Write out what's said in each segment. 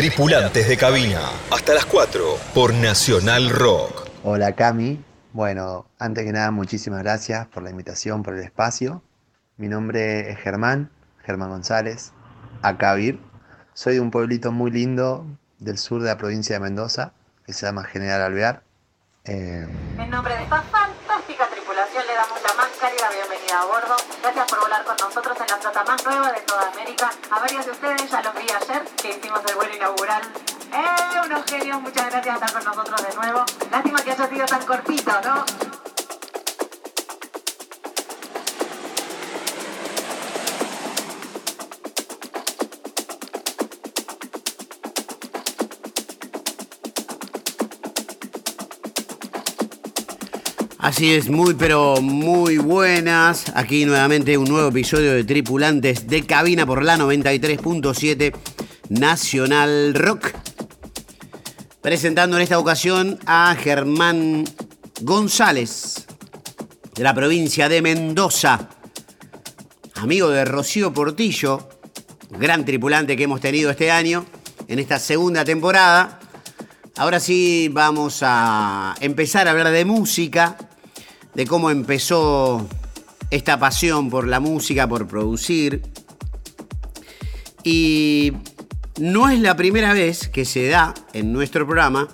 Tripulantes de cabina. Hasta las 4 por Nacional Rock. Hola Cami. Bueno, antes que nada, muchísimas gracias por la invitación, por el espacio. Mi nombre es Germán, Germán González, Acabir. Soy de un pueblito muy lindo del sur de la provincia de Mendoza, que se llama General Alvear. Eh... En nombre de esta fantástica tripulación le damos la más cálida bienvenida a bordo. Gracias por volar con nosotros en la flota más nueva de toda América. A varios de ustedes ya los vi ayer que hicimos el vuelo inaugural. ¡Eh! Unos genios, muchas gracias por estar con nosotros de nuevo. Lástima que haya sido tan cortito, ¿no? Así es, muy pero muy buenas. Aquí nuevamente un nuevo episodio de Tripulantes de Cabina por la 93.7 Nacional Rock. Presentando en esta ocasión a Germán González, de la provincia de Mendoza. Amigo de Rocío Portillo, gran tripulante que hemos tenido este año en esta segunda temporada. Ahora sí vamos a empezar a hablar de música de cómo empezó esta pasión por la música, por producir. Y no es la primera vez que se da en nuestro programa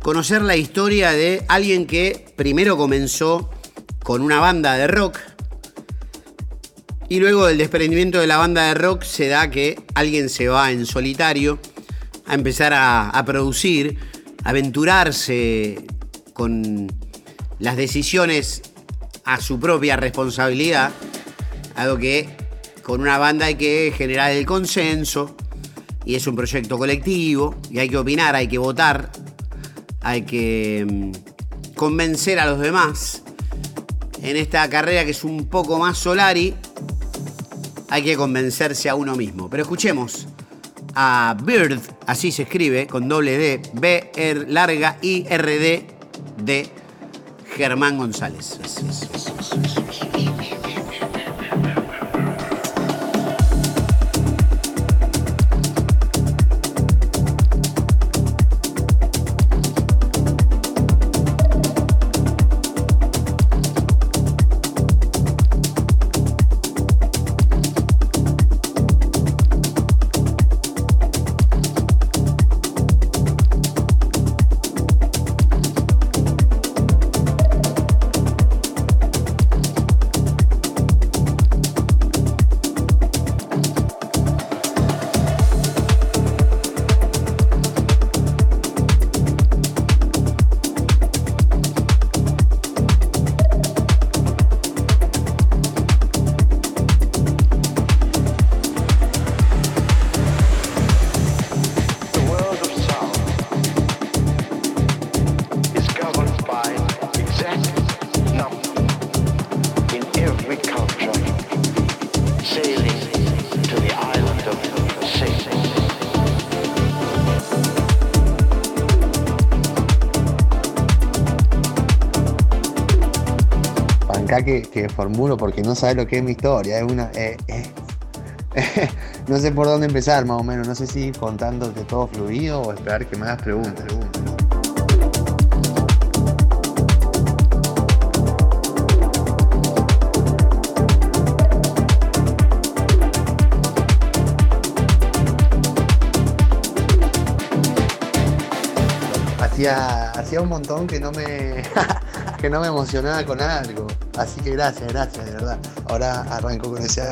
conocer la historia de alguien que primero comenzó con una banda de rock y luego del desprendimiento de la banda de rock se da que alguien se va en solitario a empezar a, producir, a aventurarse con las decisiones a su propia responsabilidad, algo que con una banda hay que generar el consenso y es un proyecto colectivo y hay que opinar, hay que votar, hay que mm, convencer a los demás. En esta carrera que es un poco más solari, hay que convencerse a uno mismo. Pero escuchemos a Bird, así se escribe, con doble D, B, R, larga, I, R, D, D Germán González. Que, formulo porque no sabe lo que es mi historia. Es una. Eh, eh, no sé por dónde empezar, más o menos. No sé si contándote todo fluido o esperar que me hagas preguntas. Hacía, hacía un montón que no me que no me emocionaba con algo. Así que gracias, gracias, de verdad. Ahora arranco con ese.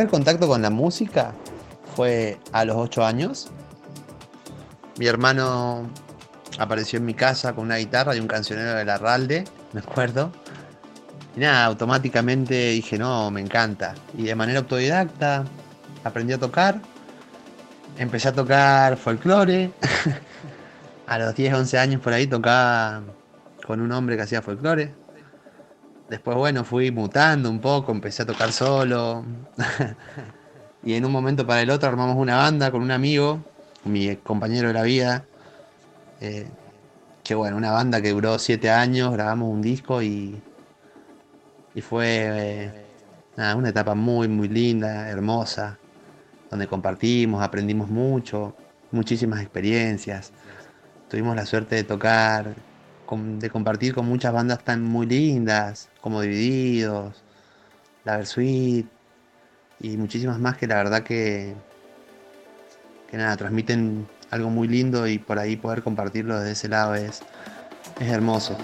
Primer contacto con la música fue a los 8 años. Mi hermano apareció en mi casa con una guitarra y un cancionero de la Ralde, me acuerdo. Y nada, automáticamente dije, no, me encanta. Y de manera autodidacta aprendí a tocar. Empecé a tocar folclore. a los 10, 11 años por ahí tocaba con un hombre que hacía folclore. Después, bueno, fui mutando un poco, empecé a tocar solo. y en un momento para el otro armamos una banda con un amigo, mi compañero de la vida. Eh, que bueno, una banda que duró siete años, grabamos un disco y, y fue eh, una etapa muy, muy linda, hermosa, donde compartimos, aprendimos mucho, muchísimas experiencias. Tuvimos la suerte de tocar de compartir con muchas bandas tan muy lindas, como Divididos, La Versuit y muchísimas más que la verdad que, que nada, transmiten algo muy lindo y por ahí poder compartirlo desde ese lado es, es hermoso.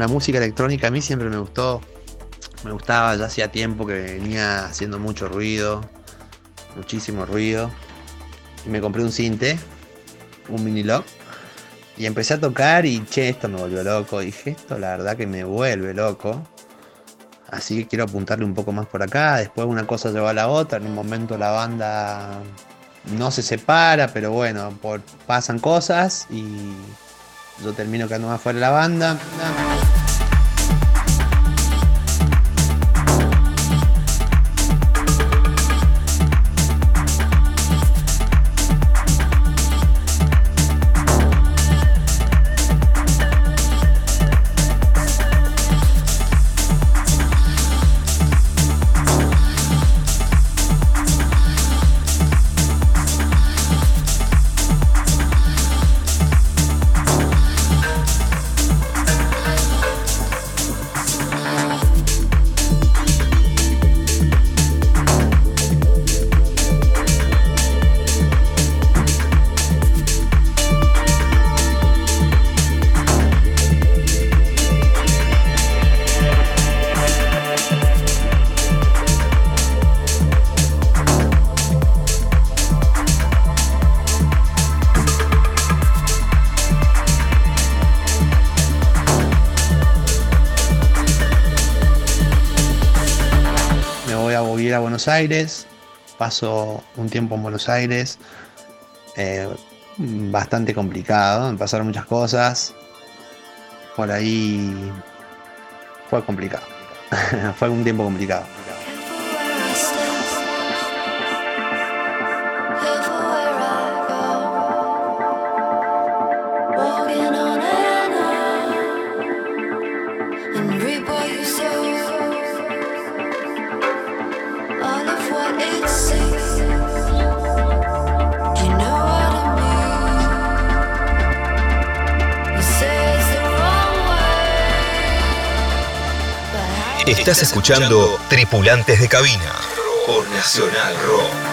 La música electrónica a mí siempre me gustó. Me gustaba, ya hacía tiempo que venía haciendo mucho ruido, muchísimo ruido. Y me compré un cinte, un mini lock, y empecé a tocar y che, esto me volvió loco. Dije, esto la verdad que me vuelve loco. Así que quiero apuntarle un poco más por acá. Después una cosa llevó a la otra. En un momento la banda no se separa, pero bueno, pasan cosas y yo termino quedando más fuera de la banda. Aires, paso un tiempo en Buenos Aires, eh, bastante complicado, pasaron muchas cosas, por ahí fue complicado, fue un tiempo complicado. Estás escuchando Tripulantes de Cabina Nacional Rock.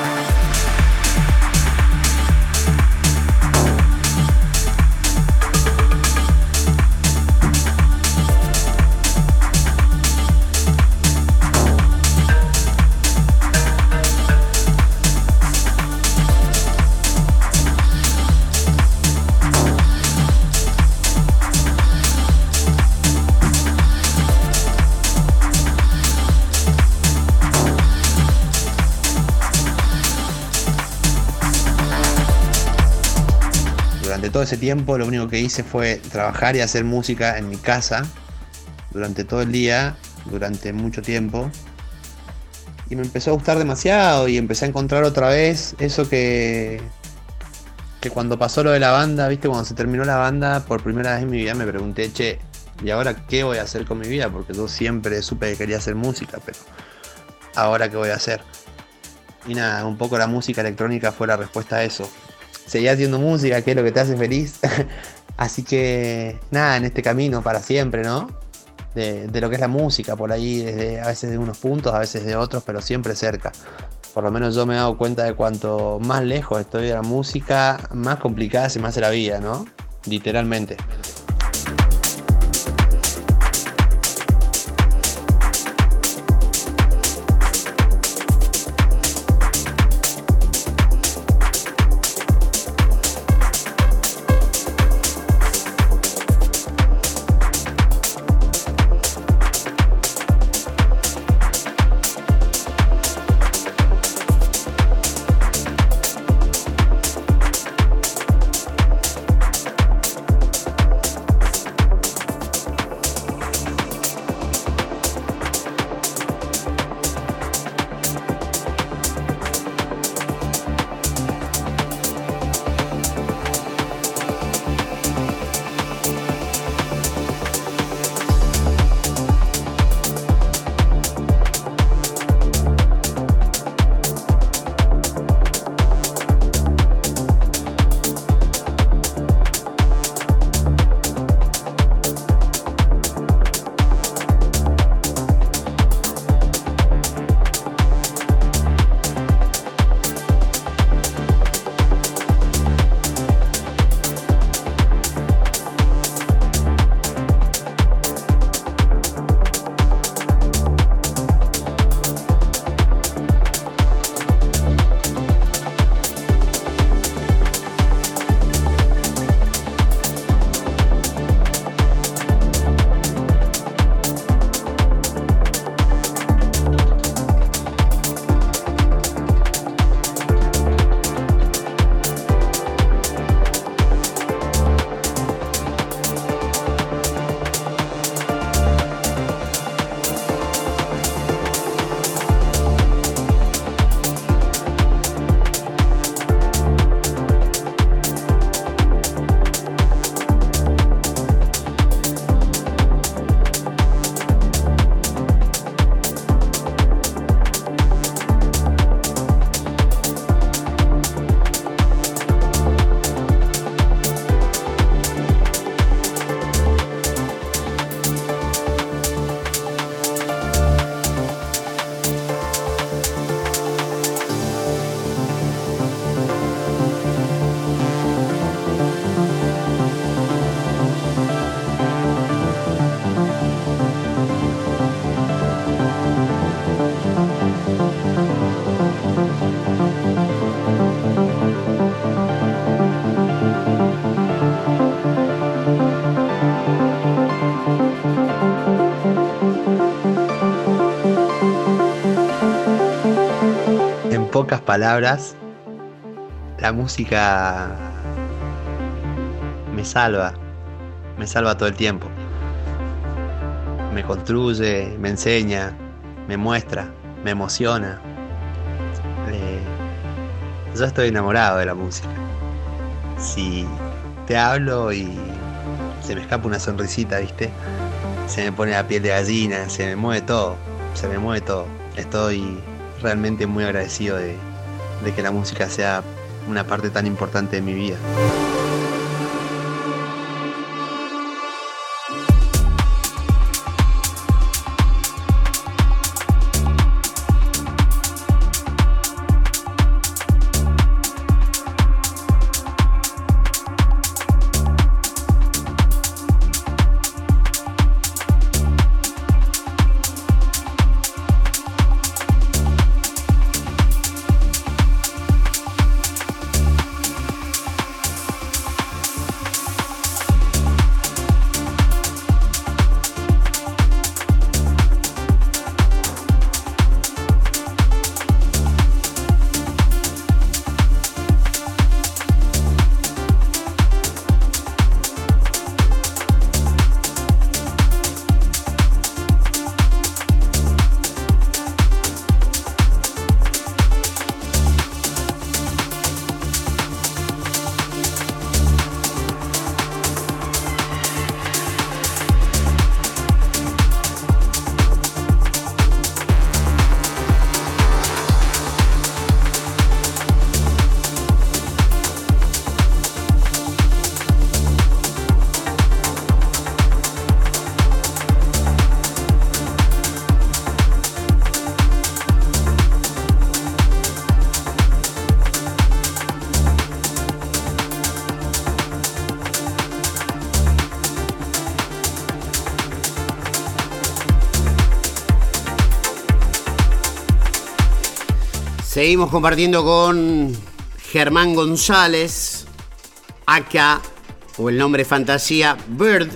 Ese tiempo lo único que hice fue trabajar y hacer música en mi casa durante todo el día, durante mucho tiempo. Y me empezó a gustar demasiado y empecé a encontrar otra vez eso que, que cuando pasó lo de la banda, viste, cuando se terminó la banda, por primera vez en mi vida me pregunté, che, ¿y ahora qué voy a hacer con mi vida? Porque yo siempre supe que quería hacer música, pero ahora qué voy a hacer. Y nada, un poco la música electrónica fue la respuesta a eso. Seguí haciendo música, que es lo que te hace feliz. Así que nada, en este camino para siempre, ¿no? De, de, lo que es la música, por ahí, desde, a veces de unos puntos, a veces de otros, pero siempre cerca. Por lo menos yo me he dado cuenta de cuanto más lejos estoy de la música, más complicada se me hace la vida, ¿no? Literalmente. Pocas palabras, la música me salva, me salva todo el tiempo. Me construye, me enseña, me muestra, me emociona. Eh, yo estoy enamorado de la música. Si te hablo y se me escapa una sonrisita, ¿viste? Se me pone la piel de gallina, se me mueve todo, se me mueve todo. Estoy realmente muy agradecido de, que la música sea una parte tan importante de mi vida. Seguimos compartiendo con Germán González, acá, o el nombre fantasía, Bird.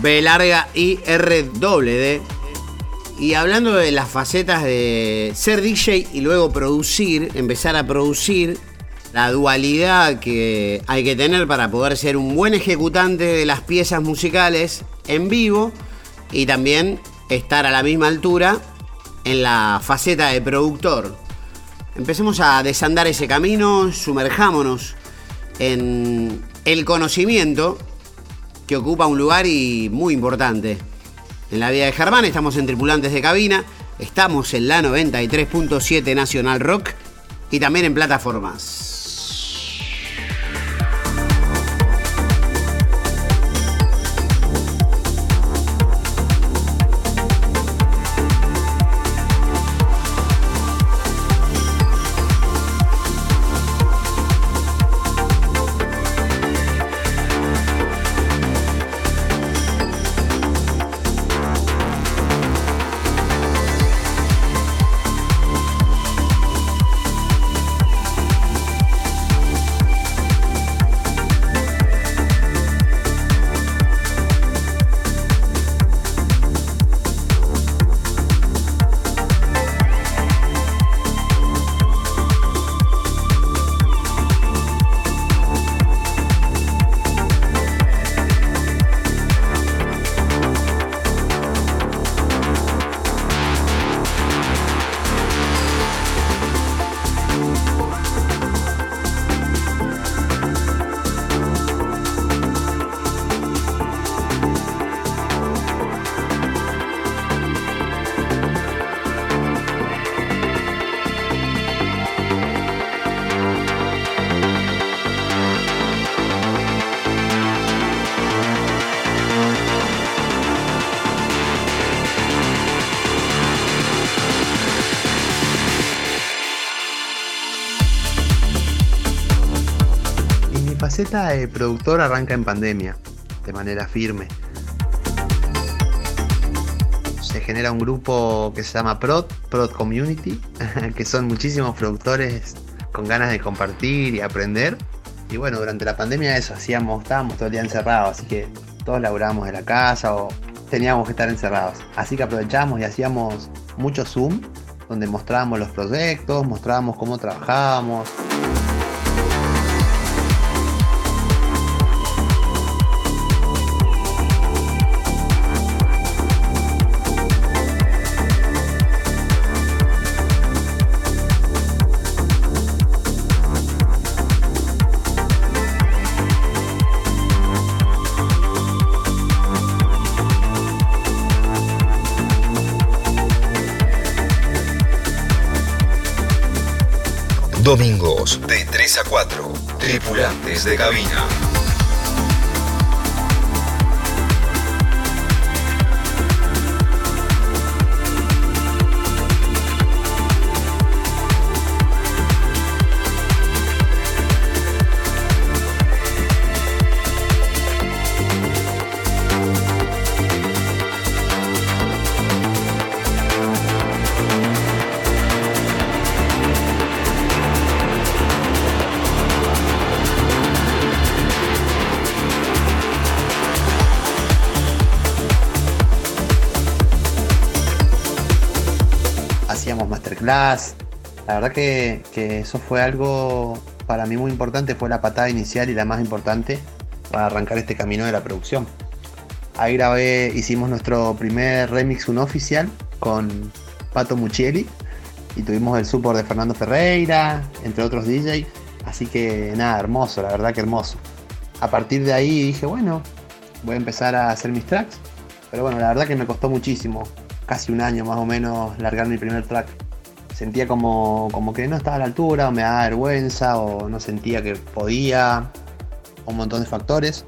B larga y R doble D. Y hablando de las facetas de ser DJ y luego producir, empezar a producir, la dualidad que hay que tener para poder ser un buen ejecutante de las piezas musicales en vivo y también estar a la misma altura en la faceta de productor. Empecemos a desandar ese camino, sumerjámonos en el conocimiento que ocupa un lugar y muy importante. En la vida de Germán estamos en Tripulantes de Cabina, estamos en la 93.7 Nacional Rock y también en plataformas. Faceta de productor arranca en pandemia, de manera firme. Se genera un grupo que se llama Prod, Prod Community, que son muchísimos productores con ganas de compartir y aprender. Y bueno, durante la pandemia eso hacíamos, estábamos todo el día encerrados, así que todos laburábamos de la casa o teníamos que estar encerrados. Así que aprovechábamos y hacíamos mucho Zoom, donde mostrábamos los proyectos, mostrábamos cómo trabajábamos. Domingos de 3 a 4. Tripulantes de cabina. La verdad que, eso fue algo para mí muy importante, fue la patada inicial y la más importante para arrancar este camino de la producción. Ahí grabé, hicimos nuestro primer remix un oficial con Pato Muccieli y tuvimos el support de Fernando Ferreira, entre otros DJs. Así que nada, hermoso, la verdad que hermoso. A partir de ahí dije, bueno, voy a empezar a hacer mis tracks. Pero bueno, la verdad que me costó muchísimo, casi un año más o menos, largar mi primer track sentía como, como que no estaba a la altura, o me daba vergüenza, o no sentía que podía, un montón de factores.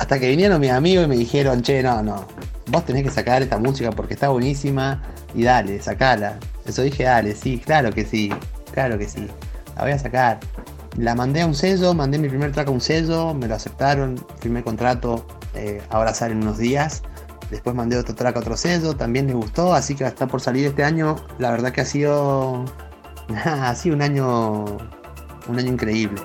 Hasta que vinieron mis amigos y me dijeron, che, no, no, vos tenés que sacar esta música porque está buenísima y dale, sacala. Eso dije, dale, sí, claro que sí, claro que sí, la voy a sacar. La mandé a un sello, mandé mi primer track a un sello, me lo aceptaron, firmé contrato, eh, ahora salen unos días Después mandé otro track a otro sello, también les gustó, así que está por salir este año. La verdad que ha sido, ha sido un año, un año increíble.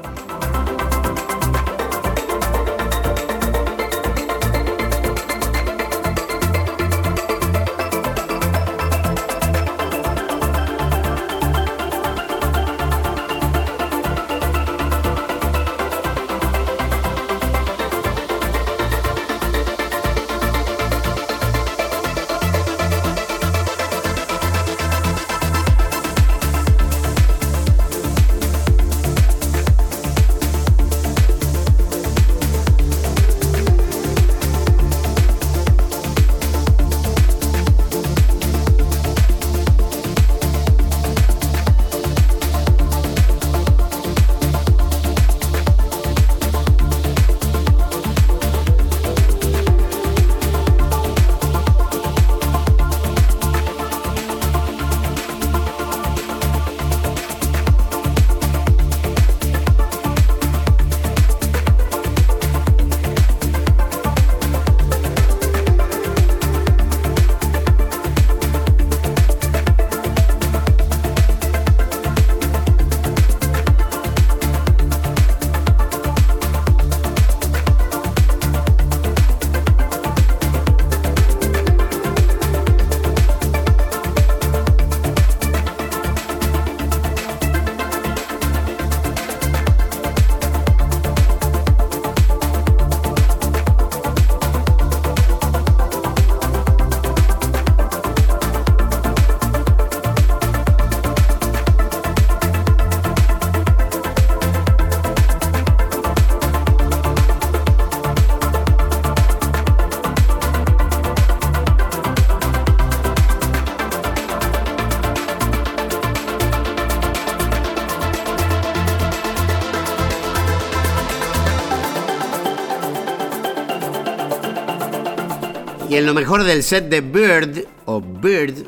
Del set de Bird, o Bird,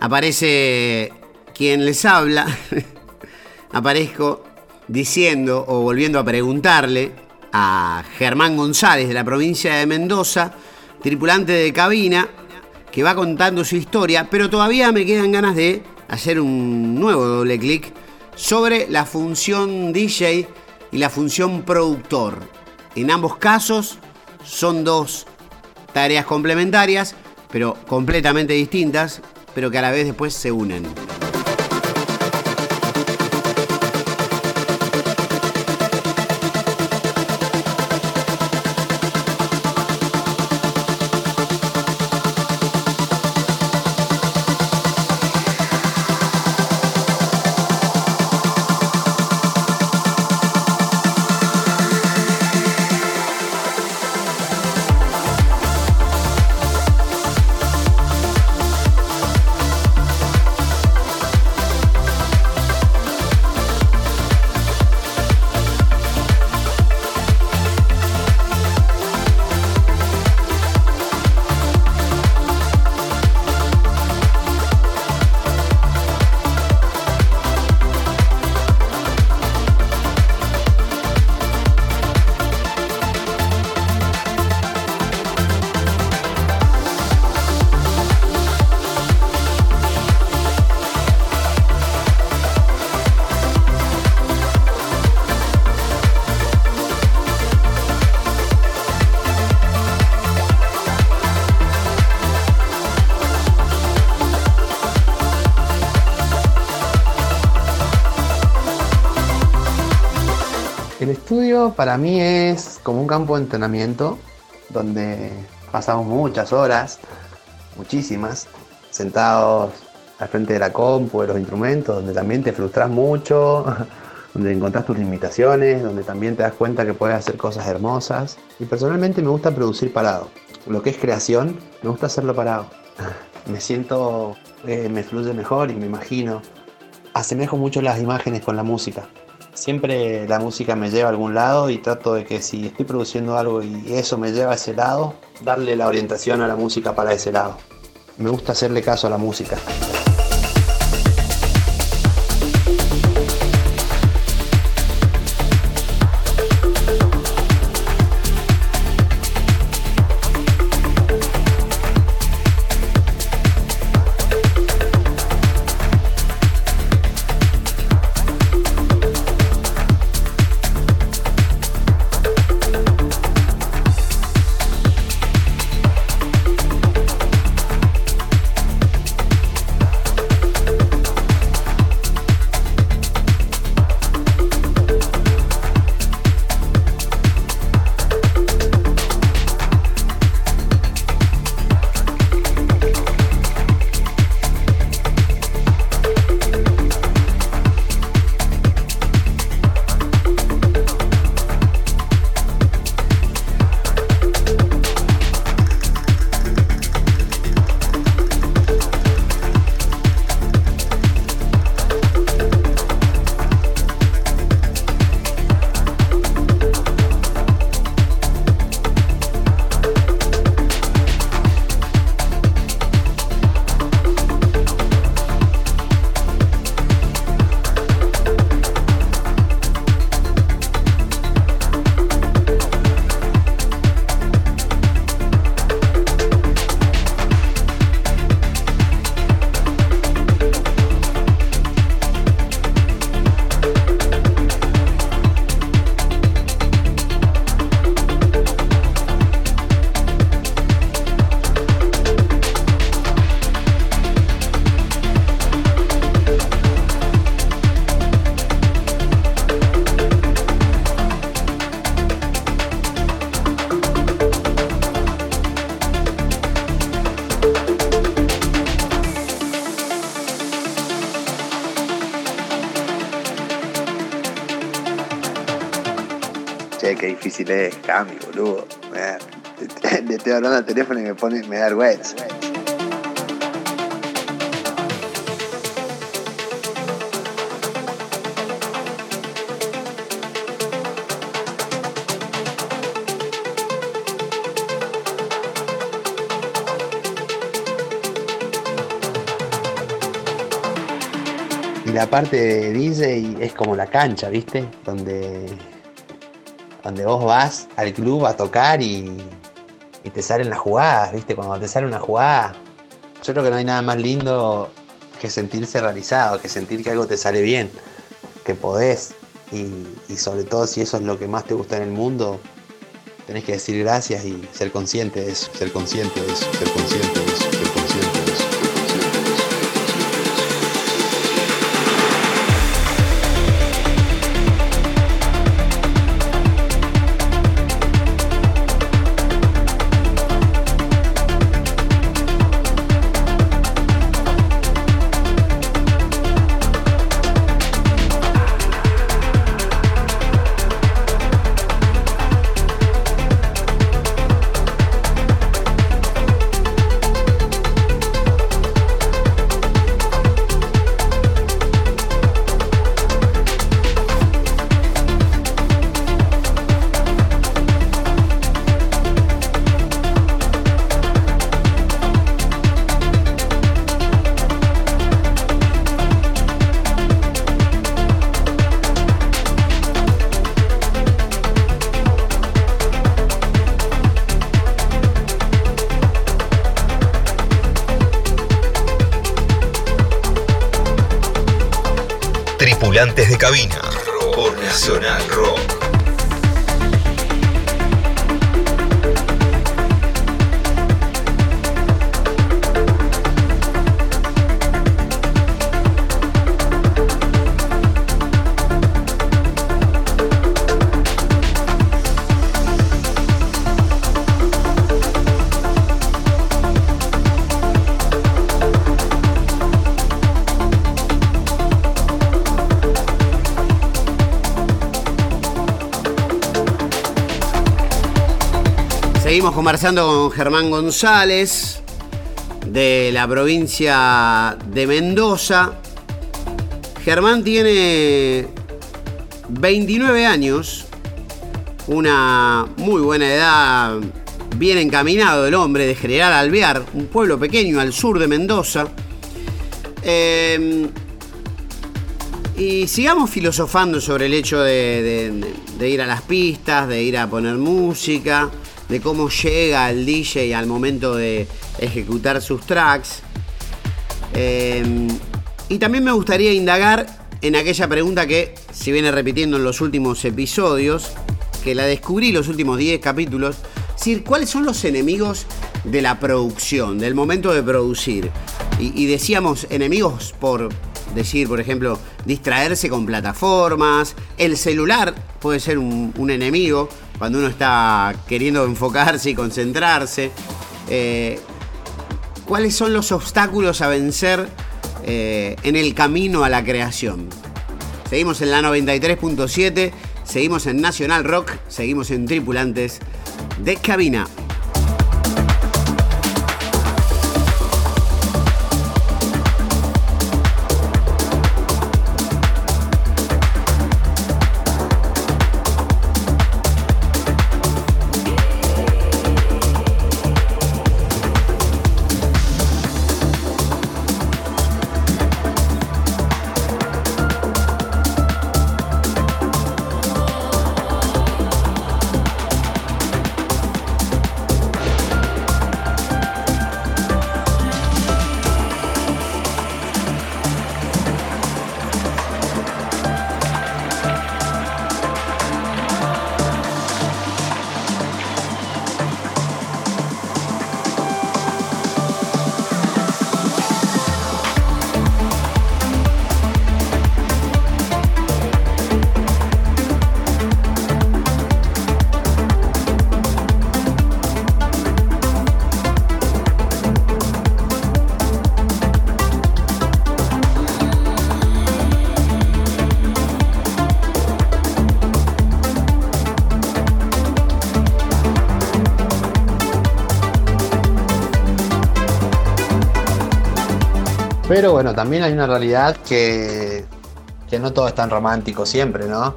aparece quien les habla. Aparezco diciendo o volviendo a preguntarle a Germán González de la provincia de Mendoza, tripulante de cabina, que va contando su historia, pero todavía me quedan ganas de hacer un nuevo doble clic sobre la función DJ y la función productor. En ambos casos son dos tareas complementarias, pero completamente distintas, pero que a la vez después se unen. Para mí es como un campo de entrenamiento donde pasamos muchas horas, muchísimas, sentados al frente de la compu, de los instrumentos, donde también te frustras mucho, donde encontrás tus limitaciones, donde también te das cuenta que puedes hacer cosas hermosas. Y personalmente me gusta producir parado. Lo que es creación, me gusta hacerlo parado. Me siento, eh, me fluye mejor y me imagino. Asemejo mucho las imágenes con la música siempre la música me lleva a algún lado y trato de que si estoy produciendo algo y eso me lleva a ese lado, darle la orientación a la música para ese lado. Me gusta hacerle caso a la música. Hablando al teléfono y me pone, me da vergüenza. Y la parte de DJ es como la cancha, ¿viste? Donde, donde vos vas al club a tocar y, y te salen las jugadas, ¿viste? Cuando te sale una jugada, yo creo que no hay nada más lindo que sentirse realizado, que sentir que algo te sale bien, que podés. Y, y sobre todo si eso es lo que más te gusta en el mundo, tenés que decir gracias y ser consciente de eso, ser consciente de eso, ser consciente de eso, conversando con Germán González de la provincia de Mendoza. Germán tiene 29 años, una muy buena edad, bien encaminado el hombre de General Alvear, un pueblo pequeño al sur de Mendoza. Eh, y sigamos filosofando sobre el hecho de ir a las pistas, de ir a poner música, de cómo llega el DJ al momento de ejecutar sus tracks. Eh, y también me gustaría indagar en aquella pregunta que se viene repitiendo en los últimos episodios, que la descubrí los últimos 10 capítulos. Decir, ¿cuáles son los enemigos de la producción, del momento de producir? Y, decíamos enemigos por decir, por ejemplo, distraerse con plataformas, el celular puede ser un enemigo cuando uno está queriendo enfocarse y concentrarse. Eh, ¿Cuáles son los obstáculos a vencer eh, en el camino a la creación? Seguimos en la 93.7, seguimos en Nacional Rock, seguimos en Tripulantes de Cabina. Pero bueno, también hay una realidad que, que no todo es tan romántico siempre, ¿no?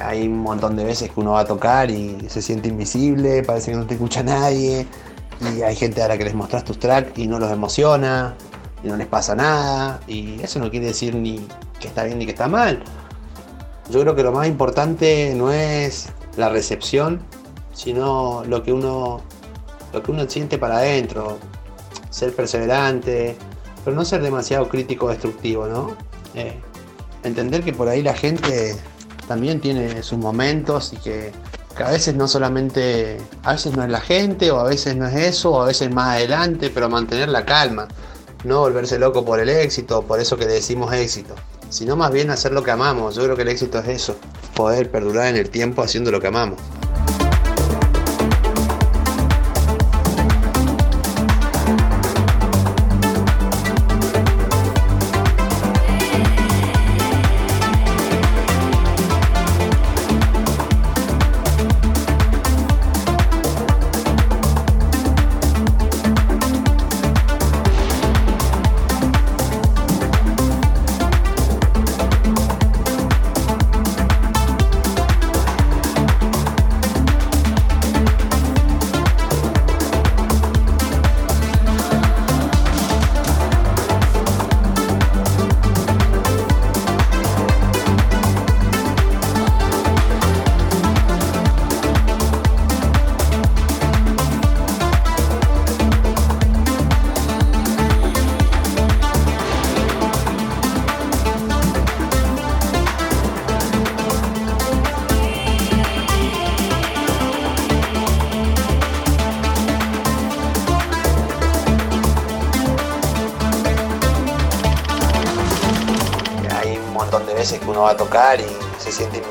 Hay un montón de veces que uno va a tocar y se siente invisible, parece que no te escucha nadie, y hay gente a la que les mostras tus tracks y no los emociona, y no les pasa nada, y eso no quiere decir ni que está bien ni que está mal. Yo creo que lo más importante no es la recepción, sino lo que uno, lo que uno siente para adentro, ser perseverante, pero no ser demasiado crítico o destructivo, ¿no? Eh, entender que por ahí la gente también tiene sus momentos y que, que, a veces no solamente, a veces no es la gente, o a veces no es eso, o a veces más adelante, pero mantener la calma, no volverse loco por el éxito, por eso que le decimos éxito, sino más bien hacer lo que amamos. Yo creo que el éxito es eso, poder perdurar en el tiempo haciendo lo que amamos. Y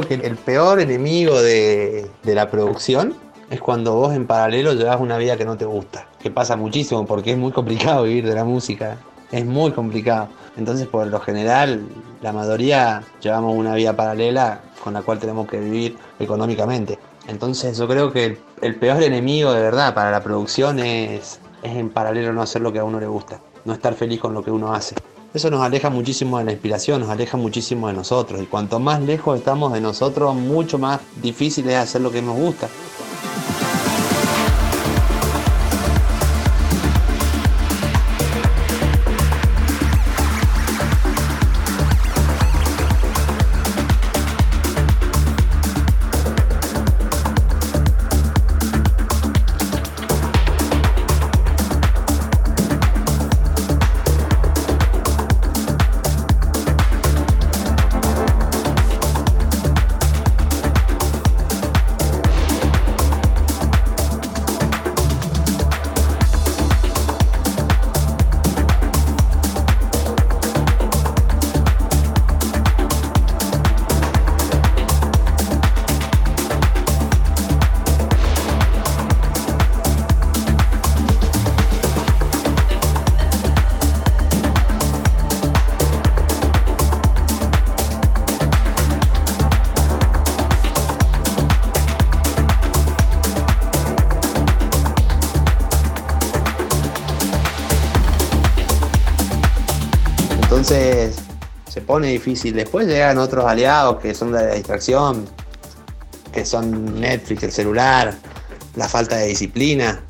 creo que el peor enemigo de, de, la producción es cuando vos en paralelo llevas una vida que no te gusta, que pasa muchísimo porque es muy complicado vivir de la música, es muy complicado. Entonces, por lo general, la mayoría llevamos una vida paralela con la cual tenemos que vivir económicamente. Entonces, yo creo que el, el peor enemigo de verdad para la producción es, es en paralelo no hacer lo que a uno le gusta, no estar feliz con lo que uno hace. Eso nos aleja muchísimo de la inspiración, nos aleja muchísimo de nosotros. Y cuanto más lejos estamos de nosotros, mucho más difícil es hacer lo que nos gusta. Pone difícil. Después llegan otros aliados que son la distracción, que son Netflix, el celular, la falta de disciplina.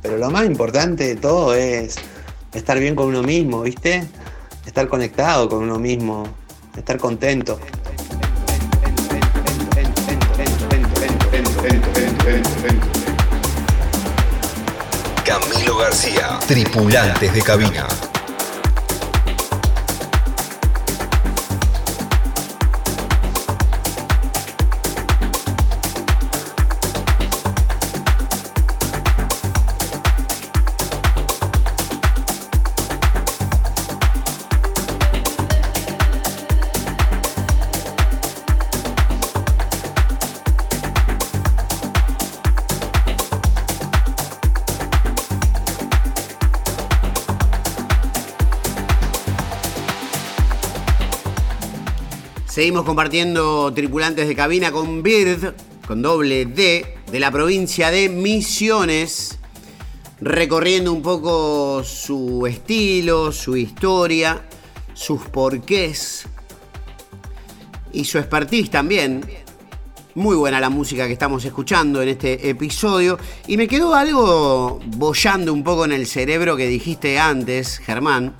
Pero lo más importante de todo es estar bien con uno mismo, ¿viste? Estar conectado con uno mismo, estar contento. Camilo García, tripulantes de cabina. Seguimos compartiendo tripulantes de cabina con Bird, con doble D, de la provincia de Misiones, recorriendo un poco su estilo, su historia, sus porqués y su expertise también. Muy buena la música que estamos escuchando en este episodio. Y me quedó algo bollando un poco en el cerebro que dijiste antes, Germán.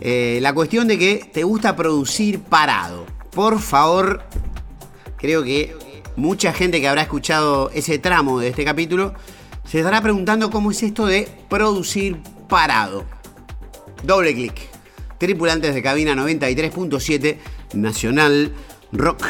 Eh, la cuestión de que te gusta producir parado. Por favor, creo que mucha gente que habrá escuchado ese tramo de este capítulo se estará preguntando cómo es esto de producir parado. Doble clic. Tripulantes de cabina 93.7 Nacional Rock.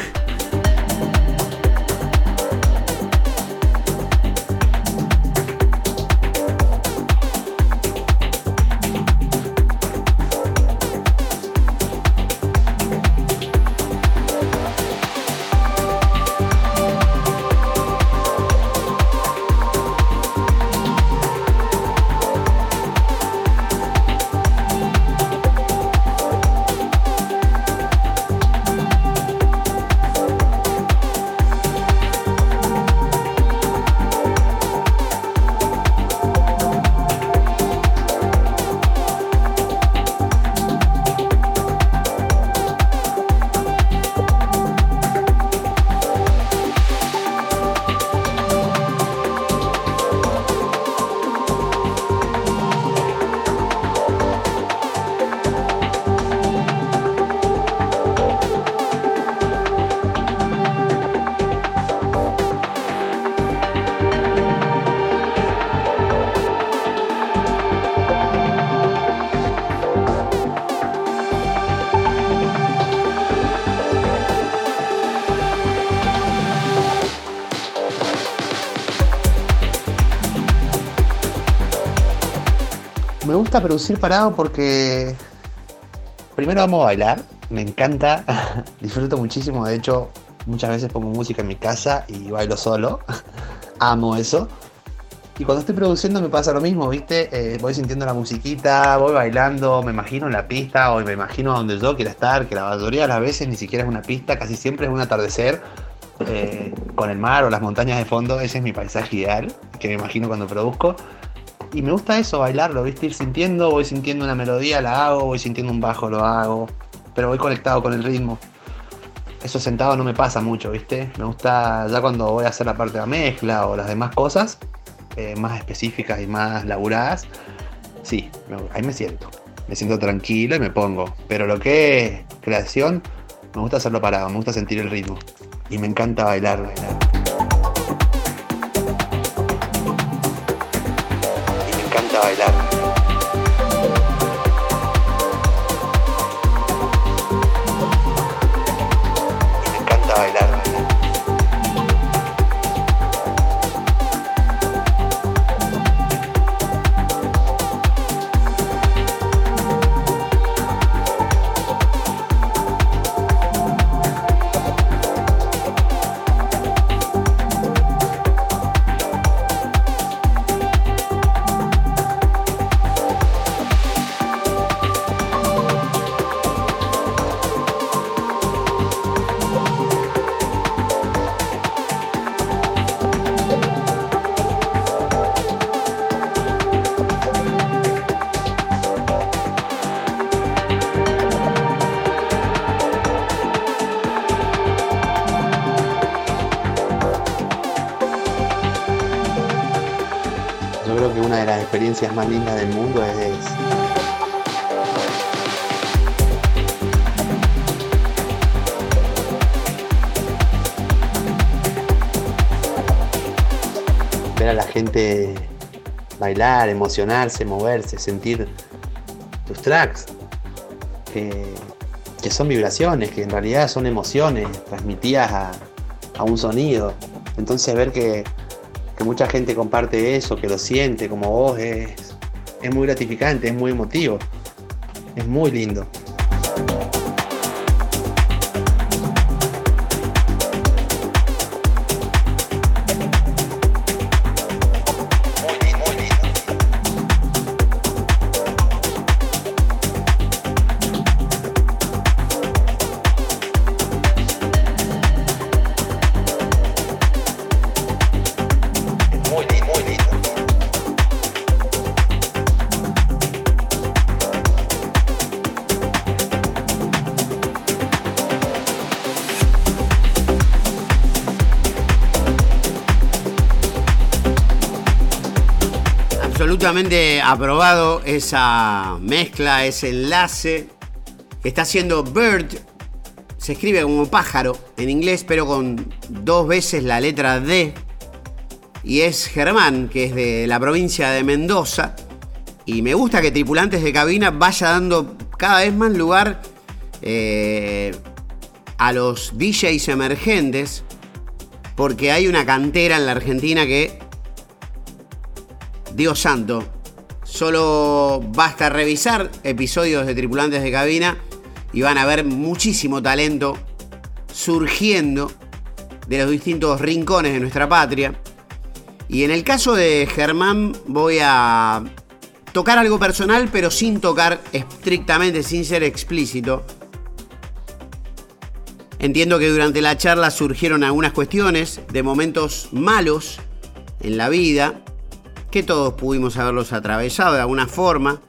Producir parado porque primero amo bailar, me encanta, disfruto muchísimo, de hecho muchas veces pongo música en mi casa y bailo solo, amo eso. Y cuando estoy produciendo me pasa lo mismo, ¿viste? Eh, voy sintiendo la musiquita, voy bailando, me imagino la pista o me imagino donde yo quiera estar, que la mayoría de las veces ni siquiera es una pista, casi siempre es un atardecer eh, con el mar o las montañas de fondo, ese es mi paisaje ideal, que me imagino cuando produzco. Y me gusta eso, bailarlo, ¿viste? Ir sintiendo, voy sintiendo una melodía, la hago, voy sintiendo un bajo, lo hago, pero voy conectado con el ritmo. Eso sentado no me pasa mucho, ¿viste? Me gusta ya cuando voy a hacer la parte de la mezcla o las demás cosas, eh, más específicas y más laburadas, sí, ahí me siento. Me siento tranquilo y me pongo. Pero lo que es creación, me gusta hacerlo parado, me gusta sentir el ritmo. Y me encanta bailar, bailar. Bailar. más del mundo es ver a la gente bailar, emocionarse, moverse, sentir tus tracks, que, son vibraciones, que en realidad son emociones transmitidas a, a un sonido. Entonces ver que que mucha gente comparte eso, que lo siente como vos, es, es muy gratificante, es muy emotivo, es muy lindo. Aprobado esa mezcla, ese enlace. Está haciendo Bird. Se escribe como pájaro en inglés, pero con dos veces la letra D. Y es Germán, que es de la provincia de Mendoza. Y me gusta que Tripulantes de Cabina vaya dando cada vez más lugar eh, a los DJs emergentes. Porque hay una cantera en la Argentina que Dios santo, solo basta revisar episodios de Tripulantes de Cabina y van a ver muchísimo talento surgiendo de los distintos rincones de nuestra patria. Y en el caso de Germán voy a tocar algo personal, pero sin tocar estrictamente, sin ser explícito. Entiendo que durante la charla surgieron algunas cuestiones de momentos malos en la vida que todos pudimos haberlos atravesado de alguna forma.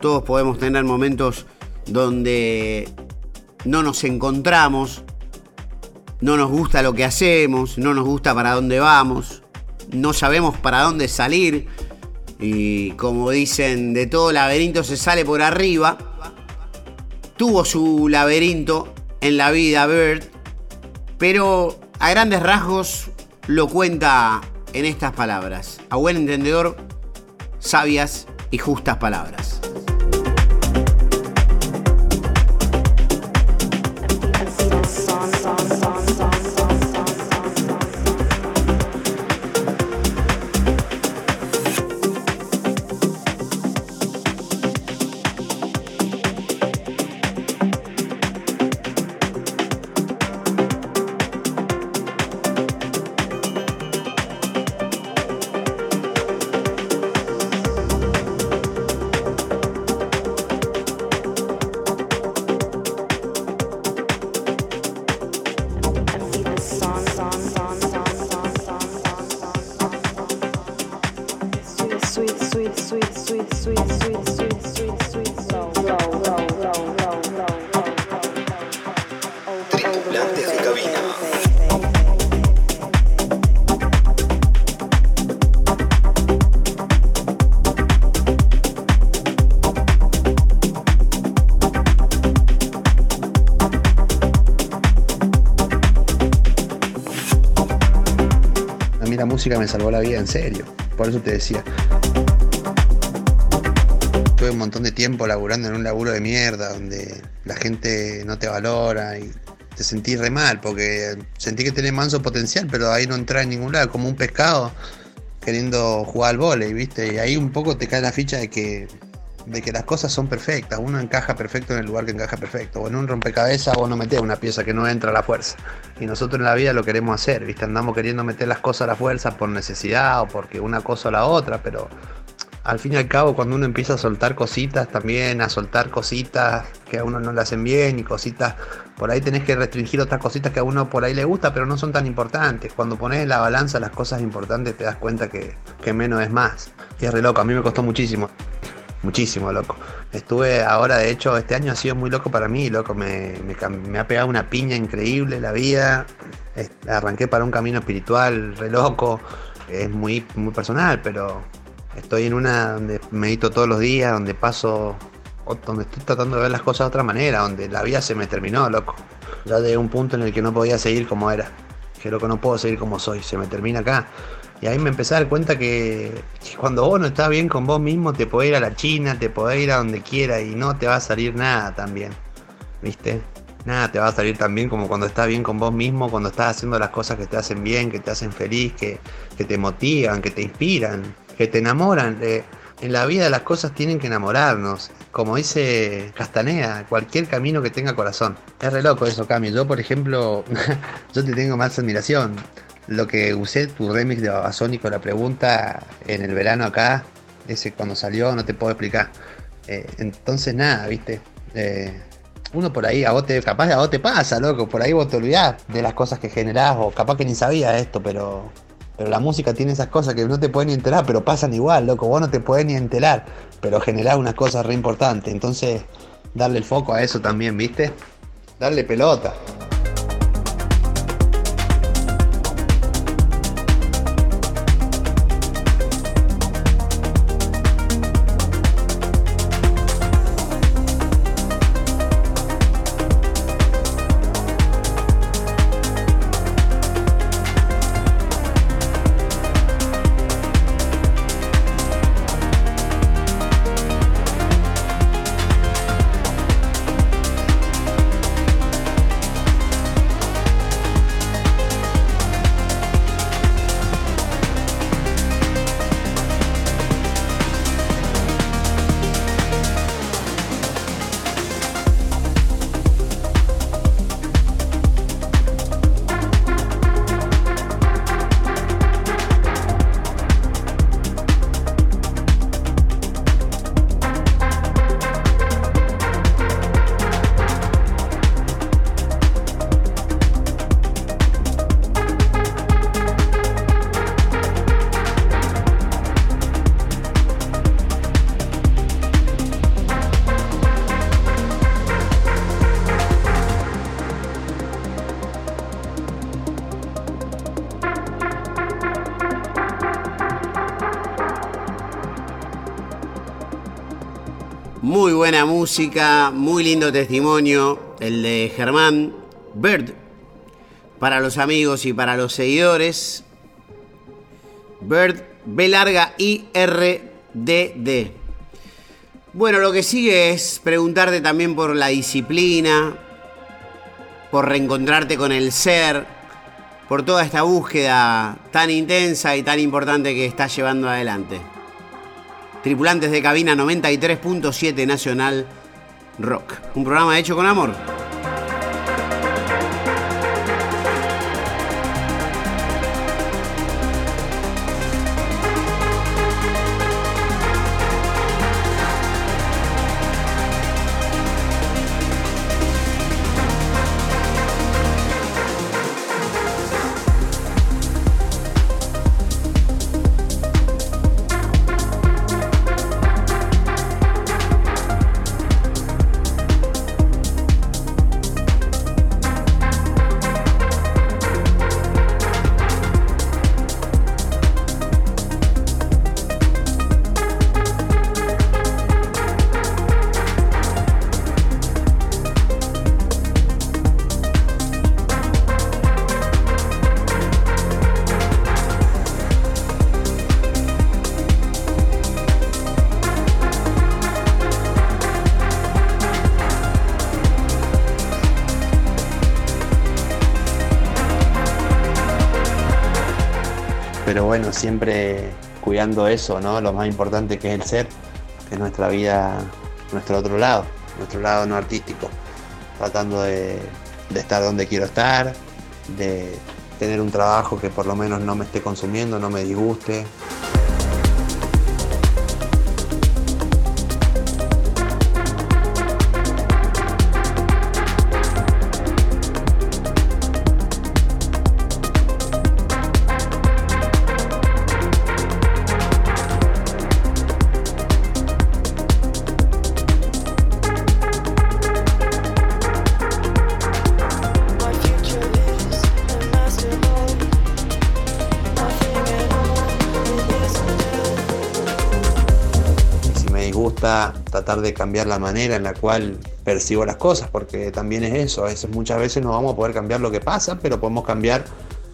Todos podemos tener momentos donde no nos encontramos, no nos gusta lo que hacemos, no nos gusta para dónde vamos, no sabemos para dónde salir. Y como dicen, de todo laberinto se sale por arriba. Tuvo su laberinto en la vida Bird, pero a grandes rasgos lo cuenta en estas palabras. A buen entendedor, sabias y justas palabras. Música me salvó la vida en serio. Por eso te decía. Tuve un montón de tiempo laburando en un laburo de mierda, donde la gente no te valora y te sentís re mal, porque sentí que tenés manso potencial, pero ahí no entras en ningún lado, como un pescado queriendo jugar al vole, ¿viste? Y ahí un poco te cae la ficha de que de que las cosas son perfectas, uno encaja perfecto en el lugar que encaja perfecto, o en un rompecabezas vos no metés una pieza que no entra a la fuerza. Y nosotros en la vida lo queremos hacer, ¿viste? Andamos queriendo meter las cosas a la fuerza por necesidad o porque una cosa o la otra, pero al fin y al cabo cuando uno empieza a soltar cositas también, a soltar cositas que a uno no le hacen bien y cositas, por ahí tenés que restringir otras cositas que a uno por ahí le gusta, pero no son tan importantes. Cuando pones en la balanza las cosas importantes te das cuenta que, que menos es más. Y es re loco, a mí me costó muchísimo. Muchísimo, loco. Estuve ahora, de hecho, este año ha sido muy loco para mí, loco. Me, me, ha pegado una piña increíble la vida. Arranqué para un camino espiritual re loco. Es muy, muy personal, pero estoy en una donde medito todos los días, donde paso, donde estoy tratando de ver las cosas de otra manera, donde la vida se me terminó, loco. Ya de un punto en el que no podía seguir como era. Que loco, no puedo seguir como soy, se me termina acá. Y ahí me empecé a dar cuenta que, cuando vos no estás bien con vos mismo, te podés ir a la China, te podés ir a donde quiera y no te va a salir nada tan bien. ¿Viste? Nada te va a salir tan bien como cuando estás bien con vos mismo, cuando estás haciendo las cosas que te hacen bien, que te hacen feliz, que, te motivan, que te inspiran, que te enamoran. en la vida las cosas tienen que enamorarnos. Como dice Castanea, cualquier camino que tenga corazón. Es re loco eso, Cami. Yo, por ejemplo, yo te tengo más admiración lo que usé tu remix de Babasónico, la pregunta en el verano acá, ese cuando salió, no te puedo explicar. Eh, entonces nada, viste. Eh, uno por ahí, a vos te, capaz a vos te pasa, loco, por ahí vos te olvidás de las cosas que generás, o capaz que ni sabías esto, pero, pero la música tiene esas cosas que no te pueden ni enterar, pero pasan igual, loco, vos no te puedes ni enterar, pero generás unas cosas re importantes, entonces darle el foco a eso también, viste, darle pelota. Música, muy lindo testimonio, el de Germán Bird, para los amigos y para los seguidores. Bird, B larga I R D D. Bueno, lo que sigue es preguntarte también por la disciplina, por reencontrarte con el ser, por toda esta búsqueda tan intensa y tan importante que estás llevando adelante. Tripulantes de cabina 93.7 Nacional Rock. Un programa hecho con amor. Siempre cuidando eso, ¿no? Lo más importante que es el ser, que es nuestra vida, nuestro otro lado, nuestro lado no artístico. Tratando de estar donde quiero estar, de tener un trabajo que por lo menos no me esté consumiendo, no me disguste. De cambiar la manera en la cual percibo las cosas, porque también es eso, a veces muchas veces no vamos a poder cambiar lo que pasa, pero podemos cambiar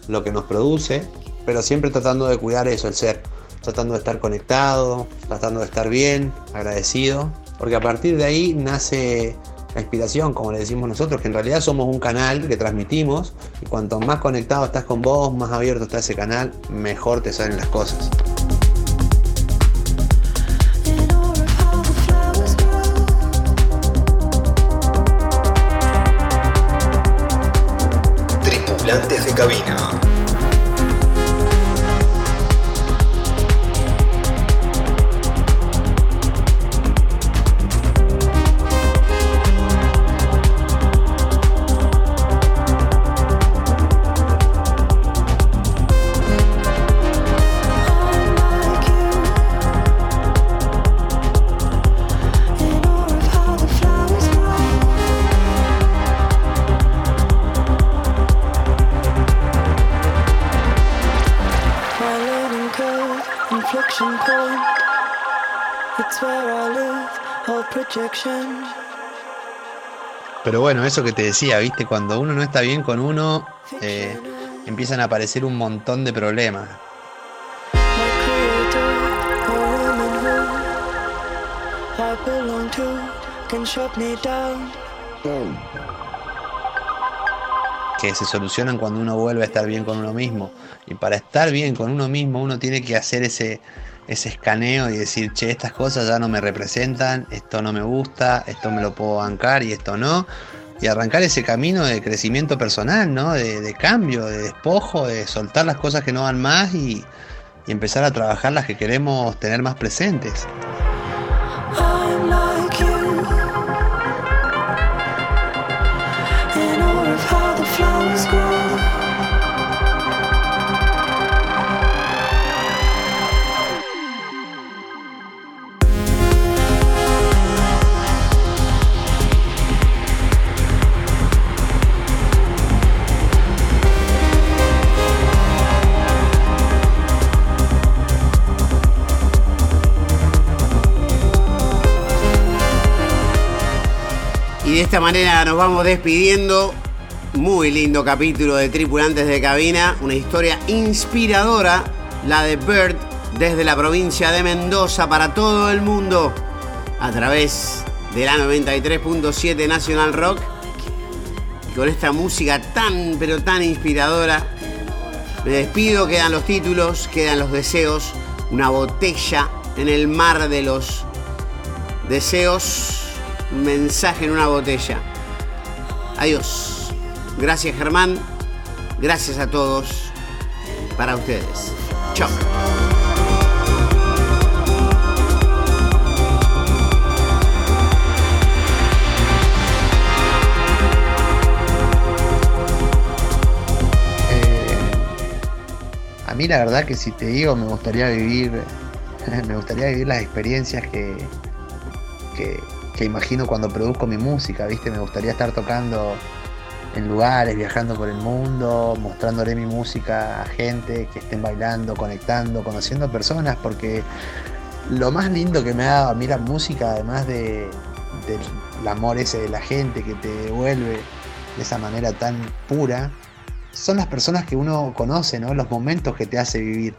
lo que nos produce, pero siempre tratando de cuidar eso, el ser, tratando de estar conectado, tratando de estar bien, agradecido, porque a partir de ahí nace la inspiración, como le decimos nosotros, que en realidad somos un canal que transmitimos y cuanto más conectado estás con vos, más abierto está ese canal, mejor te salen las cosas. Cabina. Pero bueno, eso que te decía, viste, cuando uno no está bien con uno, eh, empiezan a aparecer un montón de problemas. Que se solucionan cuando uno vuelve a estar bien con uno mismo. Y para estar bien con uno mismo, uno tiene que hacer ese, ese escaneo y decir, che, estas cosas ya no me representan, esto no me gusta, esto me lo puedo bancar y esto no. Y arrancar ese camino de crecimiento personal, ¿no? De, cambio, de despojo, de soltar las cosas que no van más y, y empezar a trabajar las que queremos tener más presentes. De esta manera nos vamos despidiendo. Muy lindo capítulo de Tripulantes de Cabina. Una historia inspiradora, la de Bird, desde la provincia de Mendoza para todo el mundo. A través de la 93.7 National Rock. Y con esta música tan, pero tan inspiradora. Me despido, quedan los títulos, quedan los deseos. Una botella en el mar de los deseos mensaje en una botella. Adiós. Gracias Germán. Gracias a todos. Para ustedes. Chao. Eh, a mí la verdad que si te digo me gustaría vivir, me gustaría vivir las experiencias que, que, que imagino cuando produzco mi música, ¿viste? Me gustaría estar tocando en lugares, viajando por el mundo, mostrándole mi música a gente que estén bailando, conectando, conociendo personas, porque lo más lindo que me ha dado a mí la música, además de, del amor ese de la gente que te devuelve de esa manera tan pura, son las personas que uno conoce, ¿no? Los momentos que te hace vivir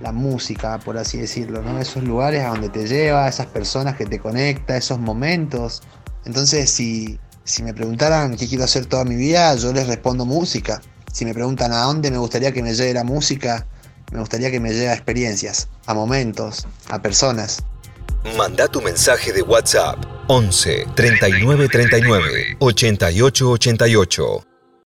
la música, por así decirlo. Esos lugares a donde te lleva, esas personas que te conecta, esos momentos. Entonces, si, si me preguntaran qué quiero hacer toda mi vida, yo les respondo música. Si me preguntan a dónde me gustaría que me lleve la música, me gustaría que me lleve a experiencias, a momentos, a personas. Manda tu mensaje de WhatsApp 11 39 39 88 88.